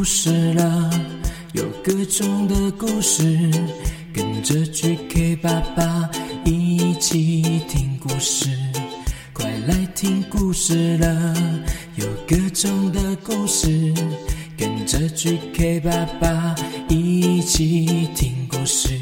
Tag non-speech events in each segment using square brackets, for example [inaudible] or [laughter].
故事了，有各种的故事，跟着 GK 爸爸一起听故事。快来听故事了，有各种的故事，跟着 GK 爸爸一起听故事。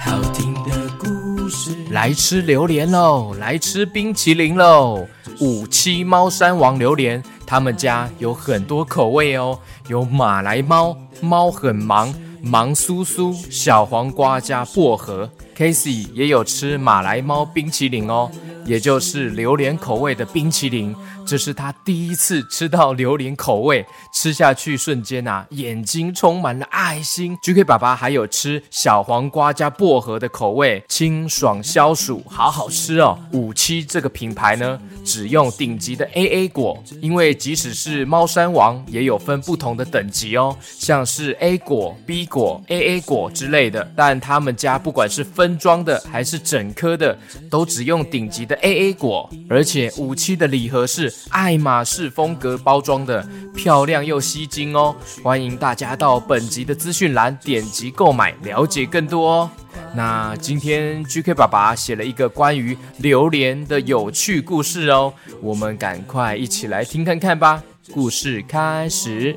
好听的故事，来吃榴莲喽！来吃冰淇淋喽！五七猫山王榴莲，他们家有很多口味哦，有马来猫，猫很忙，忙酥酥，小黄瓜加薄荷。Casey 也有吃马来猫冰淇淋哦，也就是榴莲口味的冰淇淋。这是他第一次吃到榴莲口味，吃下去瞬间啊，眼睛充满了爱心。GK 爸爸还有吃小黄瓜加薄荷的口味，清爽消暑，好好吃哦。五七这个品牌呢，只用顶级的 AA 果，因为即使是猫山王也有分不同的等级哦，像是 A 果、B 果、AA 果之类的。但他们家不管是分装的还是整颗的，都只用顶级的 AA 果，而且五七的礼盒是。爱马仕风格包装的，漂亮又吸睛哦！欢迎大家到本集的资讯栏点击购买，了解更多哦。那今天 GK 爸爸写了一个关于榴莲的有趣故事哦，我们赶快一起来听看看吧。故事开始。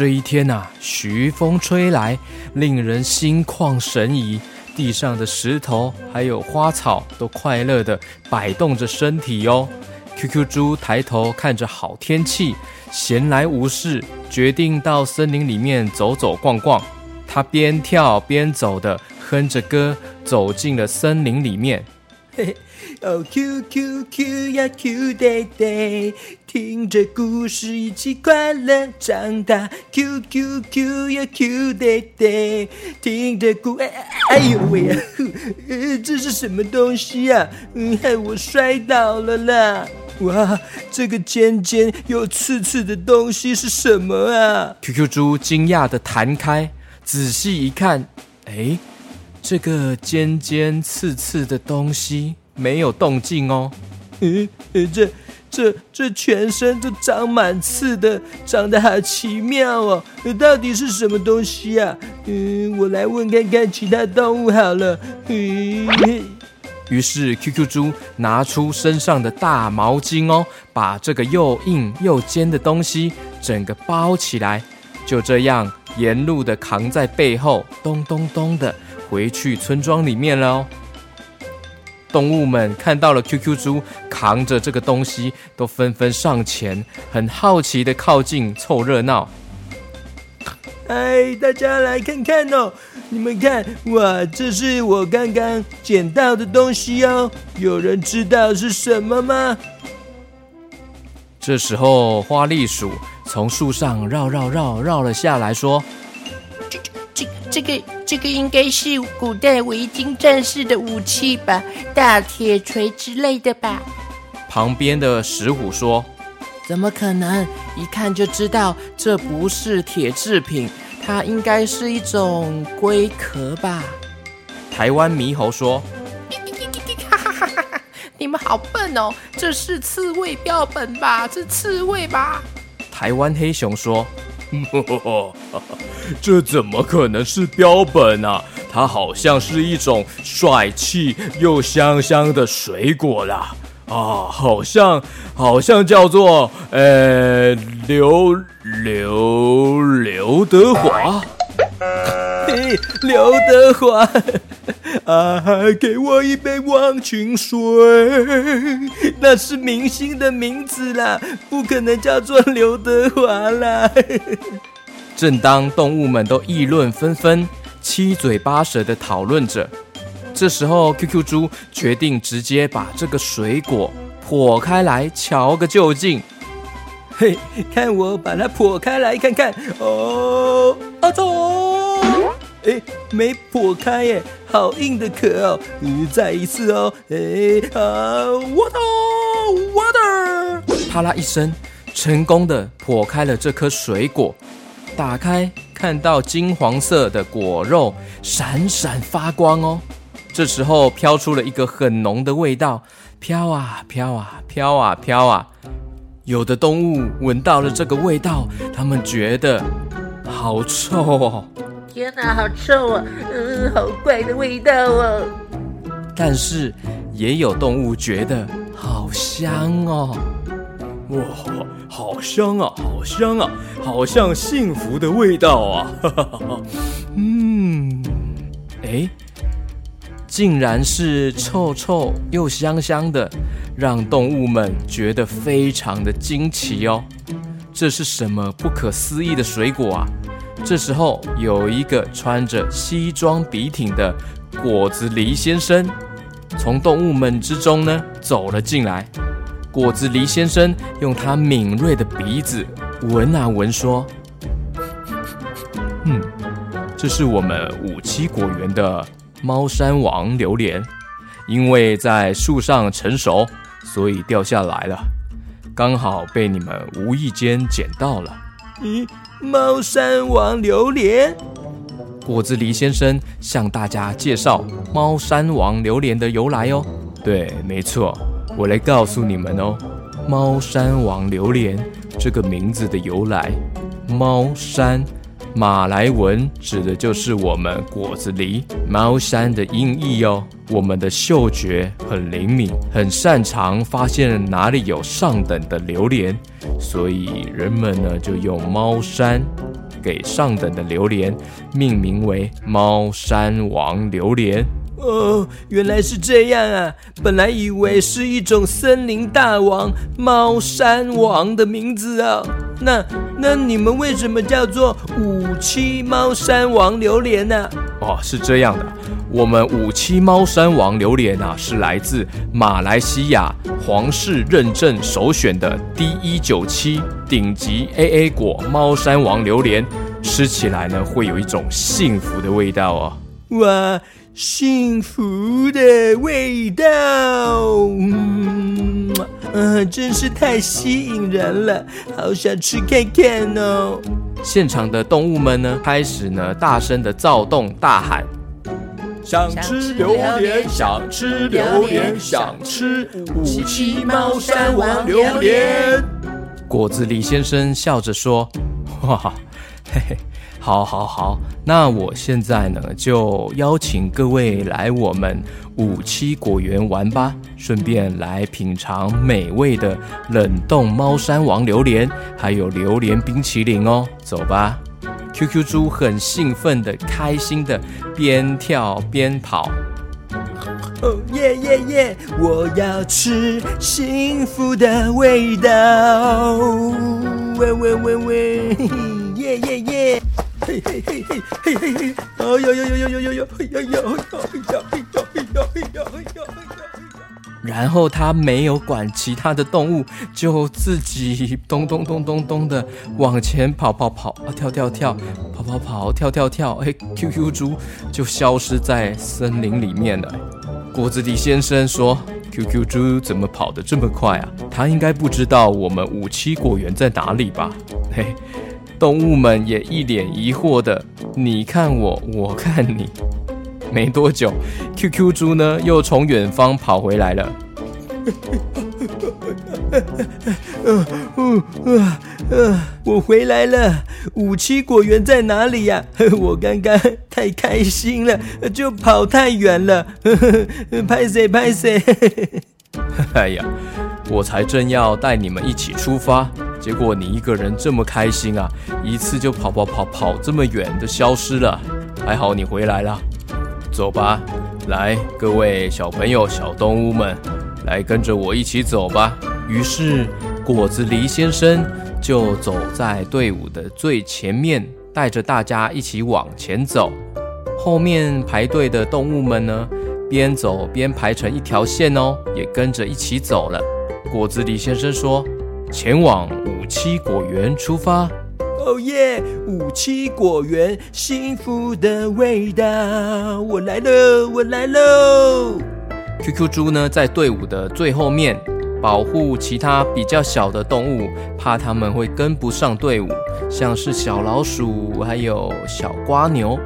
这一天呐，徐风吹来，令人心旷神怡。地上的石头还有花草都快乐地摆动着身体哟。QQ 猪抬头看着好天气，闲来无事，决定到森林里面走走逛逛。他边跳边走的哼着歌，走进了森林里面。嘿 [laughs] 嘿哦，Q Q Q 呀，Q 爹爹，听着故事一起快乐长大。Q Q Q 呀，Q 爹爹，听着故，哎哎呦喂呀，这是什么东西呀？嗯，害我摔倒了啦！哇，这个尖尖又刺刺的东西是什么啊？QQ 猪惊讶的弹开，仔细一看，哎。这个尖尖刺刺的东西没有动静哦。嗯，这、这、这全身都长满刺的，长得好奇妙哦。到底是什么东西啊？嗯，我来问看看其他动物好了。嗯。于是 QQ 猪拿出身上的大毛巾哦，把这个又硬又尖的东西整个包起来，就这样沿路的扛在背后，咚咚咚的。回去村庄里面了。动物们看到了 QQ 猪扛着这个东西，都纷纷上前，很好奇的靠近凑热闹。哎，大家来看看哦！你们看，哇，这是我刚刚捡到的东西哦。有人知道是什么吗？这时候，花栗鼠从树上绕绕绕绕了下来，说：“这、这、这个。”这个应该是古代维京战士的武器吧，大铁锤之类的吧。旁边的石虎说：“怎么可能？一看就知道这不是铁制品，它应该是一种龟壳吧。”台湾猕猴说：“哈哈哈哈哈！你们好笨哦，这是刺猬标本吧？是刺猬吧？”台湾黑熊说。[laughs] 这怎么可能是标本啊？它好像是一种帅气又香香的水果啦！啊，好像好像叫做呃刘刘刘德华。[laughs] 嘿，刘德华，啊，给我一杯忘情水，那是明星的名字啦，不可能叫做刘德华啦。[laughs] 正当动物们都议论纷纷、七嘴八舌的讨论着，这时候 QQ 猪决定直接把这个水果破开来瞧个究竟。嘿，看我把它破开来看看哦！阿聪，哎，没破开耶，好硬的壳哦！再一次哦！哎啊，water，water！啪啦一声，成功的破开了这颗水果。打开，看到金黄色的果肉闪闪发光哦！这时候飘出了一个很浓的味道，飘啊飘啊飘啊飘啊。有的动物闻到了这个味道，它们觉得好臭哦。天哪，好臭啊！嗯，好怪的味道哦。但是也有动物觉得好香哦。哇，好香啊，好香啊，好像幸福的味道啊！[laughs] 嗯，哎，竟然是臭臭又香香的，让动物们觉得非常的惊奇哦。这是什么不可思议的水果啊？这时候有一个穿着西装笔挺的果子狸先生，从动物们之中呢走了进来。果子狸先生用他敏锐的鼻子闻啊闻，说：“嗯，这是我们五七果园的猫山王榴莲，因为在树上成熟，所以掉下来了，刚好被你们无意间捡到了。”咦，猫山王榴莲？果子狸先生向大家介绍猫山王榴莲的由来哦。对，没错。我来告诉你们哦，猫山王榴莲这个名字的由来，猫山，马来文指的就是我们果子狸猫山的音译哦。我们的嗅觉很灵敏，很擅长发现哪里有上等的榴莲，所以人们呢就用猫山给上等的榴莲命名为猫山王榴莲。哦，原来是这样啊！本来以为是一种森林大王猫山王的名字啊。那那你们为什么叫做五七猫山王榴莲呢？哦，是这样的，我们五七猫山王榴莲啊，是来自马来西亚皇室认证首选的 D 一九七顶级 AA 果猫山王榴莲，吃起来呢会有一种幸福的味道哦。哇！幸福的味道，嗯，真是太吸引人了，好想吃看看哦！现场的动物们呢，开始呢大声的躁动大喊：想吃榴莲，想吃榴莲，想吃五七猫山王榴莲。果子狸先生笑着说：“哇，嘿嘿。”好，好，好，那我现在呢，就邀请各位来我们五七果园玩吧，顺便来品尝美味的冷冻猫山王榴莲，还有榴莲冰淇淋哦。走吧，QQ 猪很兴奋的、开心的，边跳边跑。哦耶耶耶！我要吃幸福的味道。喂喂喂喂，耶耶耶！嘿嘿嘿嘿嘿嘿嘿！哎呦呦呦呦呦呦呦！哎呀呀！呀呀呀呀呀呀呀！然后他没有管其他的动物，就自己咚咚咚咚咚的往前跑跑跑啊跳跳跳，跑跑跑跳跳跳，哎，QQ 猪就消失在森林里面了。果子狸先生说：“QQ 猪怎么跑得这么快啊？他应该不知道我们五七果园在哪里吧？”嘿。动物们也一脸疑惑的，你看我，我看你。没多久，QQ 猪呢又从远方跑回来了。我回来了。五七果园在哪里呀？我刚刚太开心了，就跑太远了。拍谁拍谁？[laughs] 哎呀，我才正要带你们一起出发。结果你一个人这么开心啊，一次就跑跑跑跑这么远的消失了，还好你回来了。走吧，来，各位小朋友、小动物们，来跟着我一起走吧。于是果子狸先生就走在队伍的最前面，带着大家一起往前走。后面排队的动物们呢，边走边排成一条线哦，也跟着一起走了。果子狸先生说。前往五七果园出发，哦耶！五七果园，幸福的味道，我来喽，我来喽！QQ 猪呢，在队伍的最后面，保护其他比较小的动物，怕他们会跟不上队伍，像是小老鼠还有小瓜牛。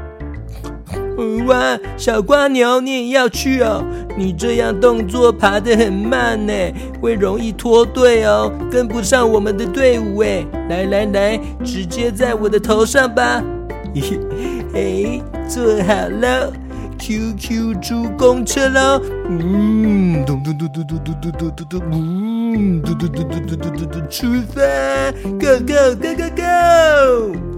哇，小瓜牛，你也要去哦？你这样动作爬得很慢呢，会容易脱队哦，跟不上我们的队伍哎。来来来，直接在我的头上吧。嘿 [laughs] 嘿，坐好了，QQ 猪公车喽。嗯，咚咚咚咚咚咚咚咚咚咚，嗯，咚咚咚咚咚咚咚咚，出发，Go Go Go Go Go！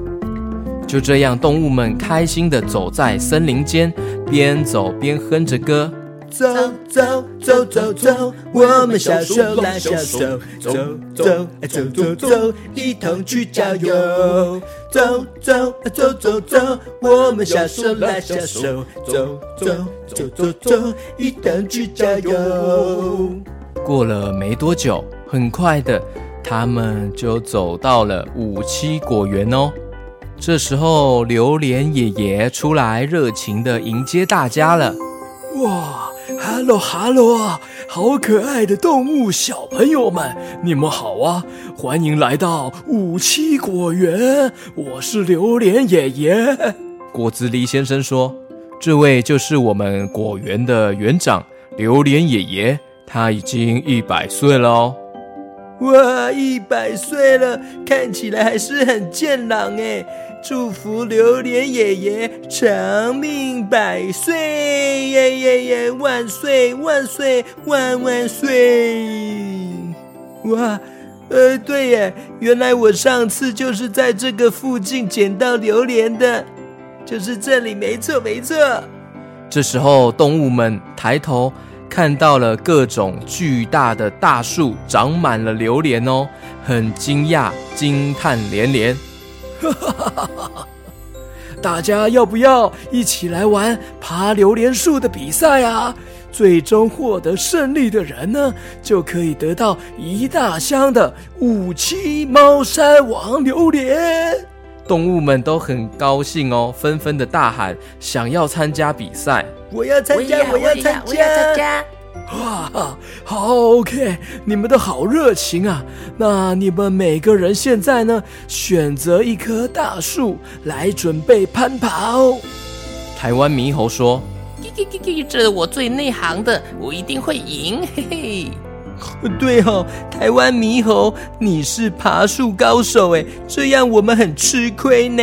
就这样，动物们开心的走在森林间，边走边哼着歌。走走走走走，我们小手拉小手，走走走走走，一同去郊游。走走走走走，我们小手拉小手，走走走走走，一同去郊游。过了没多久，很快的，他们就走到了五七果园哦。这时候，榴莲爷爷出来热情的迎接大家了。哇，Hello Hello，好可爱的动物小朋友们，你们好啊！欢迎来到五七果园，我是榴莲爷爷。果子狸先生说：“这位就是我们果园的园长榴莲爷爷，他已经一百岁了哦。”哇，一百岁了，看起来还是很健朗哎。祝福榴莲爷爷长命百岁，耶耶耶！万岁万岁万万岁！哇，呃，对耶，原来我上次就是在这个附近捡到榴莲的，就是这里，没错没错。这时候，动物们抬头看到了各种巨大的大树，长满了榴莲哦，很惊讶，惊叹连连。[laughs] 大家要不要一起来玩爬榴莲树的比赛啊？最终获得胜利的人呢，就可以得到一大箱的五七猫山王榴莲。动物们都很高兴哦，纷纷的大喊：想要参加比赛！我要参加！我要参加！哇，好 OK，你们都好热情啊！那你们每个人现在呢，选择一棵大树来准备攀爬。台湾猕猴说：“这我最内行的，我一定会赢。”嘿嘿，[laughs] 对哦，台湾猕猴，你是爬树高手哎，这样我们很吃亏呢。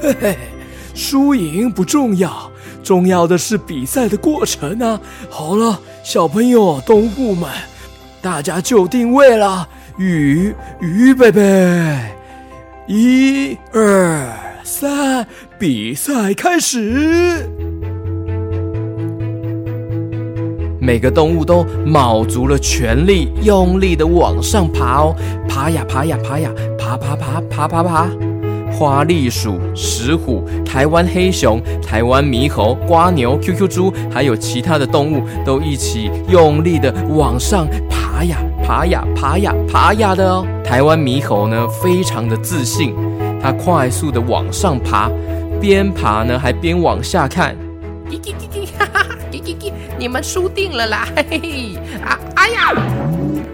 嘿嘿，输赢不重要，重要的是比赛的过程啊！好了。小朋友、动物们，大家就定位了，预预备备，一二三，比赛开始！每个动物都卯足了全力，用力的往上爬哦，爬呀爬呀爬呀，爬爬爬爬爬爬。花栗鼠、石虎、台湾黑熊、台湾猕猴、瓜牛、QQ 猪，还有其他的动物，都一起用力的往上爬呀爬呀爬呀爬呀的哦。台湾猕猴呢，非常的自信，它快速的往上爬，边爬呢还边往下看。叽叽叽叽，哈哈，叽叽叽，你们输定了啦！[laughs] 嘿嘿，啊，哎呀！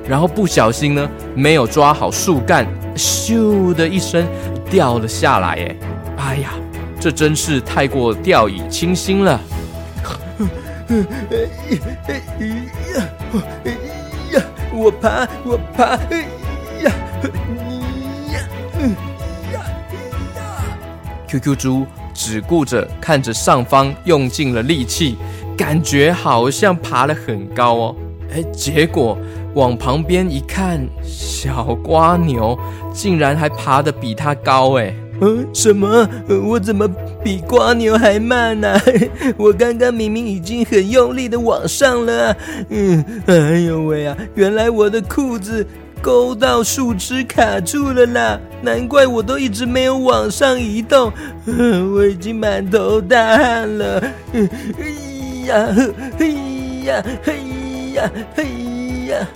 然后不小心呢，没有抓好树干，咻的一声。掉了下来，哎，哎呀，这真是太过掉以轻心了。我爬，我爬，哎呀，呀，呀！QQ 猪只顾着看着上方，用尽了力气，感觉好像爬了很高哦。哎，结果往旁边一看，小瓜牛竟然还爬得比它高哎！嗯，什么？我怎么比瓜牛还慢呢？[laughs] 我刚刚明明已经很用力的往上了。嗯，哎呦喂啊！原来我的裤子勾到树枝卡住了啦！难怪我都一直没有往上移动。我已经满头大汗了。哎呀，嘿呀，嘿呀。嘿呀！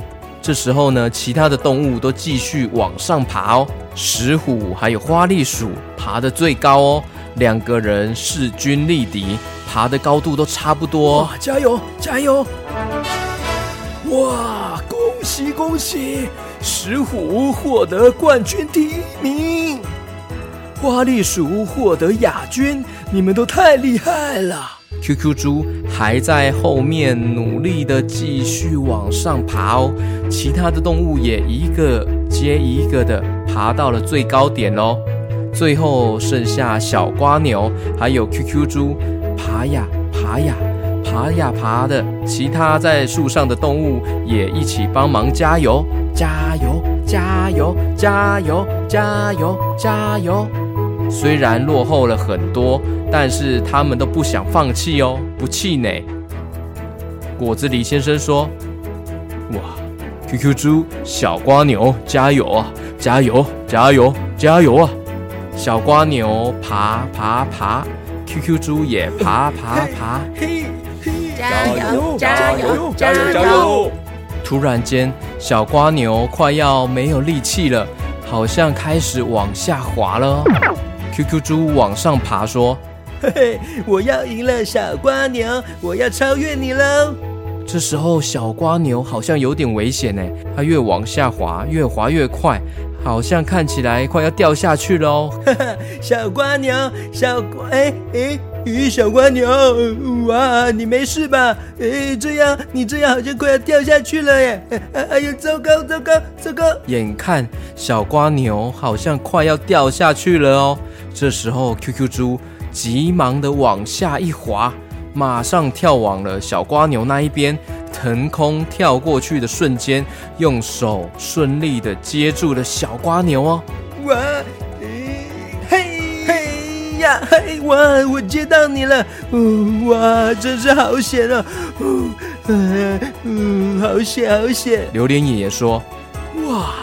这时候呢，其他的动物都继续往上爬哦。石虎还有花栗鼠爬得最高哦，两个人势均力敌，爬的高度都差不多。加油，加油！哇，恭喜恭喜！石虎获得冠军第一名。花栗鼠获得亚军，你们都太厉害了。QQ 猪还在后面努力的继续往上爬哦，其他的动物也一个接一个的爬到了最高点哦。最后剩下小瓜牛还有 QQ 猪爬呀爬呀爬呀爬的，其他在树上的动物也一起帮忙加油加油加油加油加油加油。虽然落后了很多，但是他们都不想放弃哦，不气馁。果子狸先生说：“哇，QQ 猪、小瓜牛，加油啊！加油，加油，加油啊！”小瓜牛爬爬爬，QQ 猪也爬爬爬，加油，加油，加油，加油！突然间，小瓜牛快要没有力气了，好像开始往下滑了。QQ 猪往上爬，说：“嘿嘿，我要赢了，小瓜牛，我要超越你喽！”这时候，小瓜牛好像有点危险呢，它越往下滑，越滑越快，好像看起来快要掉下去喽。哈哈。小瓜牛，小瓜，哎哎，咦，小瓜牛，哇，你没事吧？哎，这样，你这样好像快要掉下去了耶！哎呦，糟糕，糟糕，糟糕！眼看小瓜牛好像快要掉下去了哦。这时候，QQ 猪急忙的往下一滑，马上跳往了小瓜牛那一边，腾空跳过去的瞬间，用手顺利的接住了小瓜牛哦！哇，嘿嘿呀，嘿哇，我接到你了！哇，真是好险哦！嗯，好险，好险！榴莲爷爷说：“哇，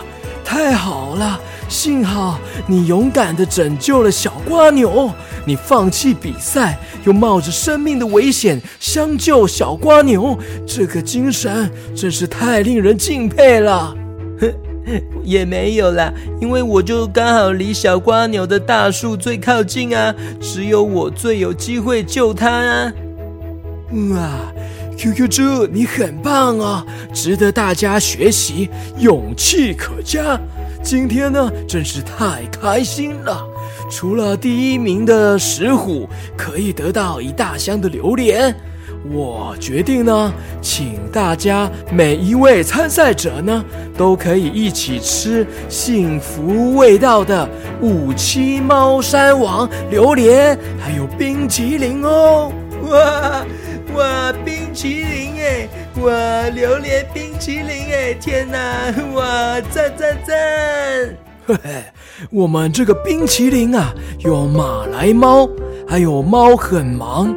太好了！”幸好你勇敢的拯救了小瓜牛，你放弃比赛，又冒着生命的危险相救小瓜牛，这个精神真是太令人敬佩了。哼，[laughs] 也没有啦，因为我就刚好离小瓜牛的大树最靠近啊，只有我最有机会救它啊。哇，QQ 猪你很棒哦，值得大家学习，勇气可嘉。今天呢，真是太开心了！除了第一名的石虎可以得到一大箱的榴莲，我决定呢，请大家每一位参赛者呢，都可以一起吃幸福味道的五七猫山王榴莲，还有冰淇淋哦！哇哇，冰淇淋耶！哇，榴莲冰淇淋哎！天哪！哇，赞赞赞！嘿嘿，我们这个冰淇淋啊，有马来猫，还有猫很忙，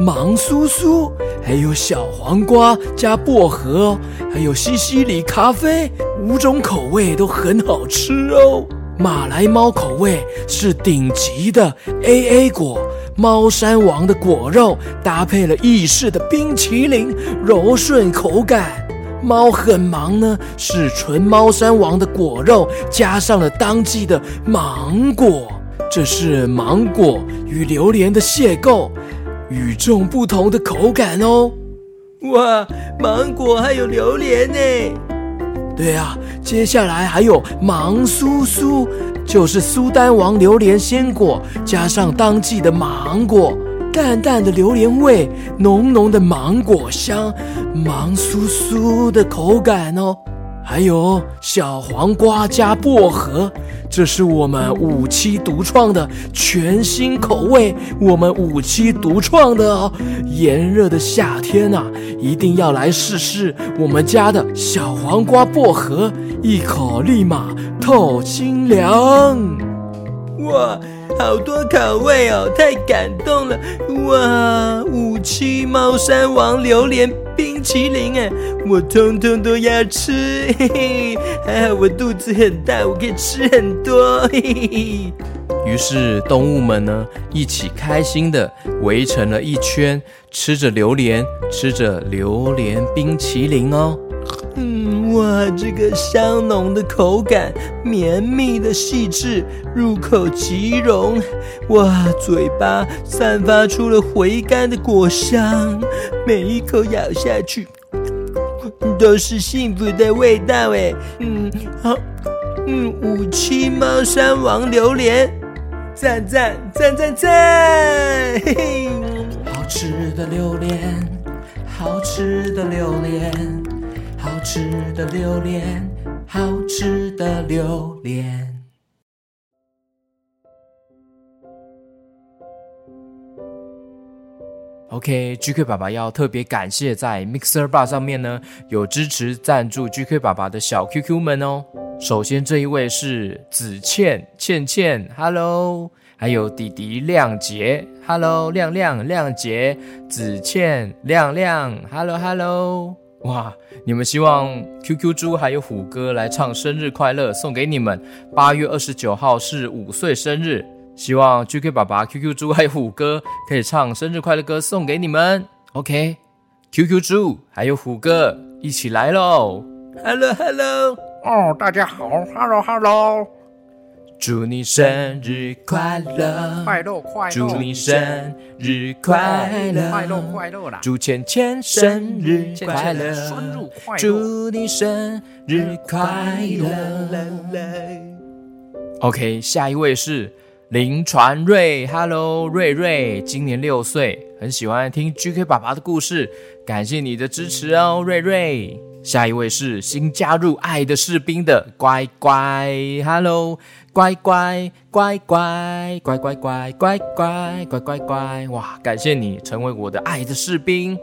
忙酥酥，还有小黄瓜加薄荷，还有西西里咖啡，五种口味都很好吃哦。马来猫口味是顶级的 A A 果。猫山王的果肉搭配了意式的冰淇淋，柔顺口感。猫很忙呢，是纯猫山王的果肉加上了当季的芒果，这是芒果与榴莲的邂逅，与众不同的口感哦。哇，芒果还有榴莲呢。对啊，接下来还有芒酥酥。就是苏丹王榴莲鲜果，加上当季的芒果，淡淡的榴莲味，浓浓的芒果香，芒酥酥的口感哦。还有小黄瓜加薄荷，这是我们五七独创的全新口味，我们五七独创的哦。炎热的夏天呐，一定要来试试我们家的小黄瓜薄荷，一口立马透清凉。哇，好多口味哦，太感动了！哇，五七猫山王榴莲。冰淇淋哎，我通通都要吃，嘿嘿，还好我肚子很大，我可以吃很多，嘿嘿。于是动物们呢，一起开心的围成了一圈，吃着榴莲，吃着榴莲冰淇淋哦。嗯，哇，这个香浓的口感，绵密的细致，入口即溶，哇，嘴巴散发出了回甘的果香，每一口咬下去，都是幸福的味道哎。嗯，好，嗯，五七猫山王榴莲，赞赞赞赞赞！嘿嘿，好吃的榴莲，好吃的榴莲，吃的榴莲，好吃的榴莲。OK，GK 爸爸要特别感谢在 Mixer Bar 上面呢有支持赞助 GK 爸爸的小 QQ 们哦。首先这一位是子倩倩倩，Hello，还有弟弟亮杰，Hello，亮亮亮杰，子倩亮亮，Hello Hello，哇，你们希望 QQ 猪还有虎哥来唱生日快乐送给你们。八月二十九号是五岁生日。希望 GK 爸爸、QQ 猪还有虎哥可以唱生日快乐歌送给你们。OK，QQ 猪还有虎哥一起来喽！Hello Hello，哦，大家好，Hello Hello，祝你生日快乐，快乐快乐，祝你生日快乐，快乐快乐啦！祝芊芊生日快乐，生日快乐，祝你生日快乐。OK，下一位是。林传瑞，Hello，瑞瑞，今年六岁，很喜欢听 GK 爸爸的故事，感谢你的支持哦，瑞瑞。下一位是新加入爱的士兵的乖乖，Hello，乖乖乖乖乖乖乖乖乖乖乖乖，哇，感谢你成为我的爱的士兵。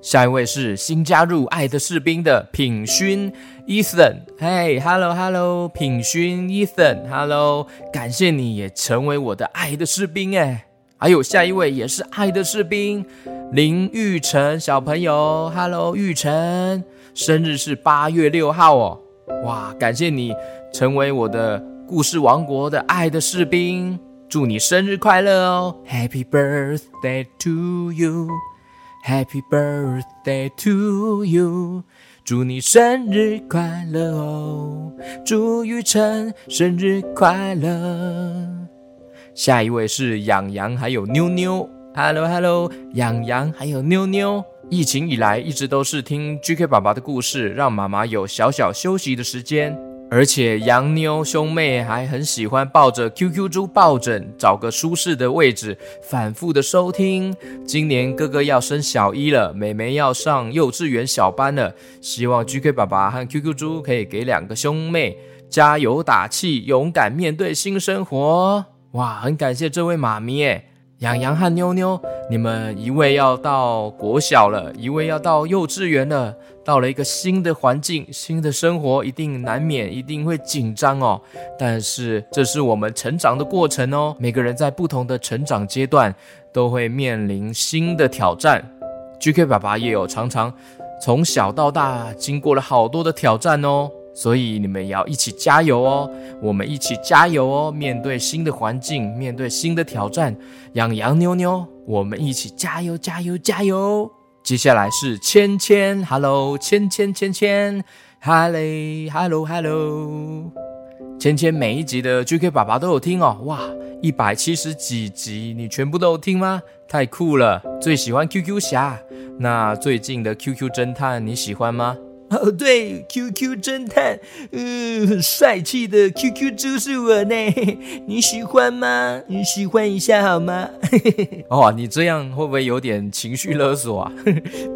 下一位是新加入爱的士兵的品勋，Ethan，嘿，Hello Hello，品勋，Ethan，Hello，感谢你也成为我的爱的士兵哎。还有下一位也是爱的士兵林玉成小朋友，Hello，玉成，生日是八月六号哦。哇，感谢你成为我的故事王国的爱的士兵，祝你生日快乐哦，Happy birthday to you。Happy birthday to you，祝你生日快乐哦！祝雨辰生日快乐。下一位是养羊还有妞妞，Hello Hello，养羊还有妞妞。疫情以来一直都是听 GK 爸爸的故事，让妈妈有小小休息的时间。而且洋妞兄妹还很喜欢抱着 QQ 猪抱枕，找个舒适的位置，反复的收听。今年哥哥要升小一了，妹妹要上幼稚园小班了，希望 GK 爸爸和 QQ 猪可以给两个兄妹加油打气，勇敢面对新生活。哇，很感谢这位妈咪诶。洋洋和妞妞，你们一位要到国小了，一位要到幼稚园了，到了一个新的环境、新的生活，一定难免一定会紧张哦。但是这是我们成长的过程哦。每个人在不同的成长阶段都会面临新的挑战。GK 爸爸也有常常从小到大经过了好多的挑战哦。所以你们要一起加油哦！我们一起加油哦！面对新的环境，面对新的挑战，养羊妞妞，我们一起加油加油加油！接下来是芊芊，Hello，芊芊芊芊，Hello，Hello，Hello，芊芊每一集的 GK 爸爸都有听哦，哇，一百七十几集，你全部都有听吗？太酷了！最喜欢 QQ 侠，那最近的 QQ 侦探你喜欢吗？[laughs] 哦，对，QQ 侦探，嗯，很帅气的 QQ 猪是我呢，[laughs] 你喜欢吗？你喜欢一下好吗？[laughs] 哦，你这样会不会有点情绪勒索啊？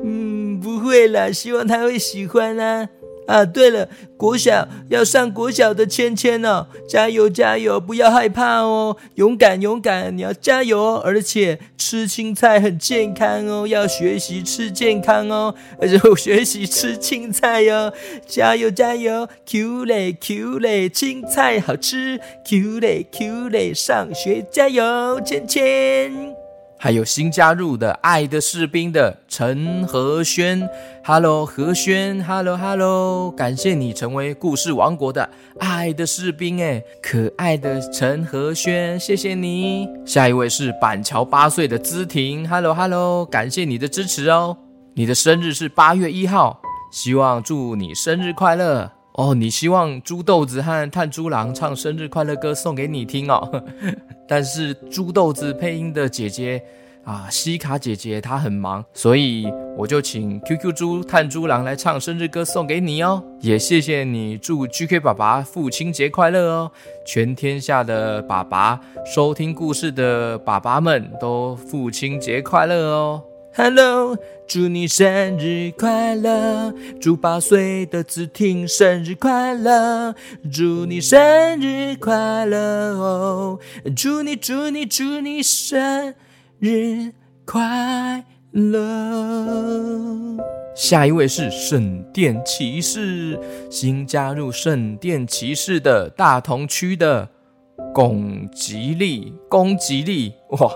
嗯，不会啦，希望他会喜欢啊。啊，对了，国小要上国小的芊芊哦，加油加油，不要害怕哦，勇敢勇敢，你要加油哦，而且吃青菜很健康哦，要学习吃健康哦，而且学习吃青菜哟，加油加油，Q 嘞 Q 嘞，青菜好吃，Q 嘞 Q 嘞，上学加油，芊芊。还有新加入的爱的士兵的陈和轩，Hello 和轩，Hello Hello，感谢你成为故事王国的爱的士兵哎，可爱的陈和轩，谢谢你。下一位是板桥八岁的姿婷，Hello Hello，感谢你的支持哦。你的生日是八月一号，希望祝你生日快乐。哦，你希望猪豆子和炭猪郎唱生日快乐歌送给你听哦，但是猪豆子配音的姐姐啊，西卡姐姐她很忙，所以我就请 QQ 猪炭猪狼来唱生日歌送给你哦。也谢谢你，祝 GK 爸爸父亲节快乐哦！全天下的爸爸收听故事的爸爸们都父亲节快乐哦。Hello，祝你生日快乐！祝八岁的子婷生日快乐！祝你生日快乐哦！祝你祝你祝你生日快乐！下一位是圣殿骑士，新加入圣殿骑士的大同区的龚吉利，龚吉利，哇，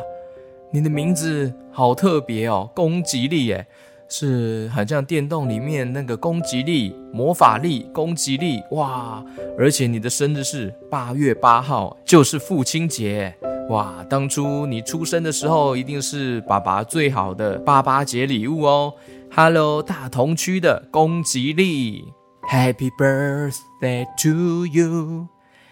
你的名字好特别哦，攻击力耶，是很像电动里面那个攻击力、魔法力、攻击力，哇！而且你的生日是八月八号，就是父亲节。哇，当初你出生的时候，一定是爸爸最好的爸爸节礼物哦。Hello，大同区的攻击力，Happy birthday to you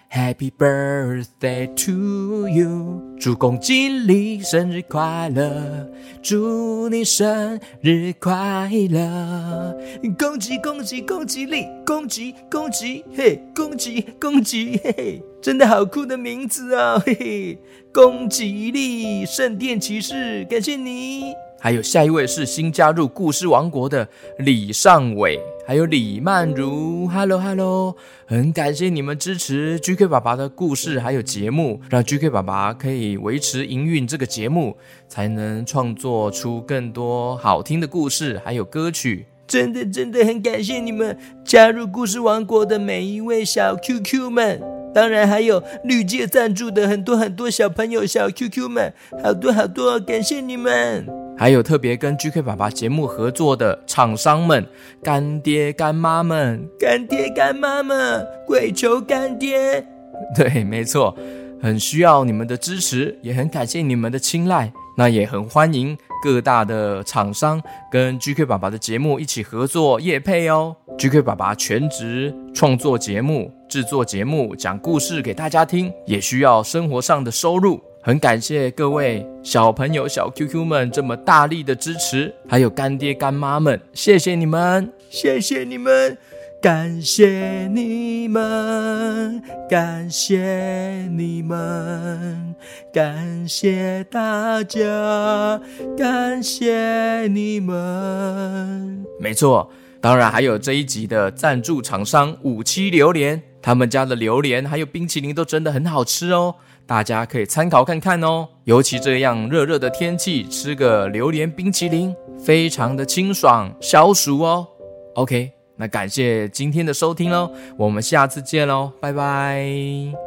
Happy birthday to you，祝公吉利生日快乐，祝你生日快乐，恭喜恭喜恭喜你，恭喜恭喜嘿，恭喜恭喜嘿嘿，真的好酷的名字啊、嘿嘿，恭喜你，圣殿骑士，感谢你。还有下一位是新加入故事王国的李尚伟，还有李曼如，Hello Hello，很感谢你们支持 GK 爸爸的故事还有节目，让 GK 爸爸可以维持营运这个节目，才能创作出更多好听的故事还有歌曲。真的真的很感谢你们加入故事王国的每一位小 QQ 们，当然还有绿界赞助的很多很多小朋友小 QQ 们，好多好多，感谢你们。还有特别跟 GK 爸爸节目合作的厂商们、干爹干妈们，干爹干妈们，跪求干爹。对，没错，很需要你们的支持，也很感谢你们的青睐。那也很欢迎各大的厂商跟 GK 爸爸的节目一起合作业配哦。GK 爸爸全职创作节目、制作节目、讲故事给大家听，也需要生活上的收入。很感谢各位小朋友、小 QQ 们这么大力的支持，还有干爹干妈们，谢谢你们！谢谢你们，感谢你们，感谢你们，感谢大家，感谢你们。没错，当然还有这一集的赞助厂商五七榴莲，他们家的榴莲还有冰淇淋都真的很好吃哦，大家可以参考看看哦。尤其这样热热的天气，吃个榴莲冰淇淋，非常的清爽消暑哦。OK，那感谢今天的收听喽，我们下次见喽，拜拜。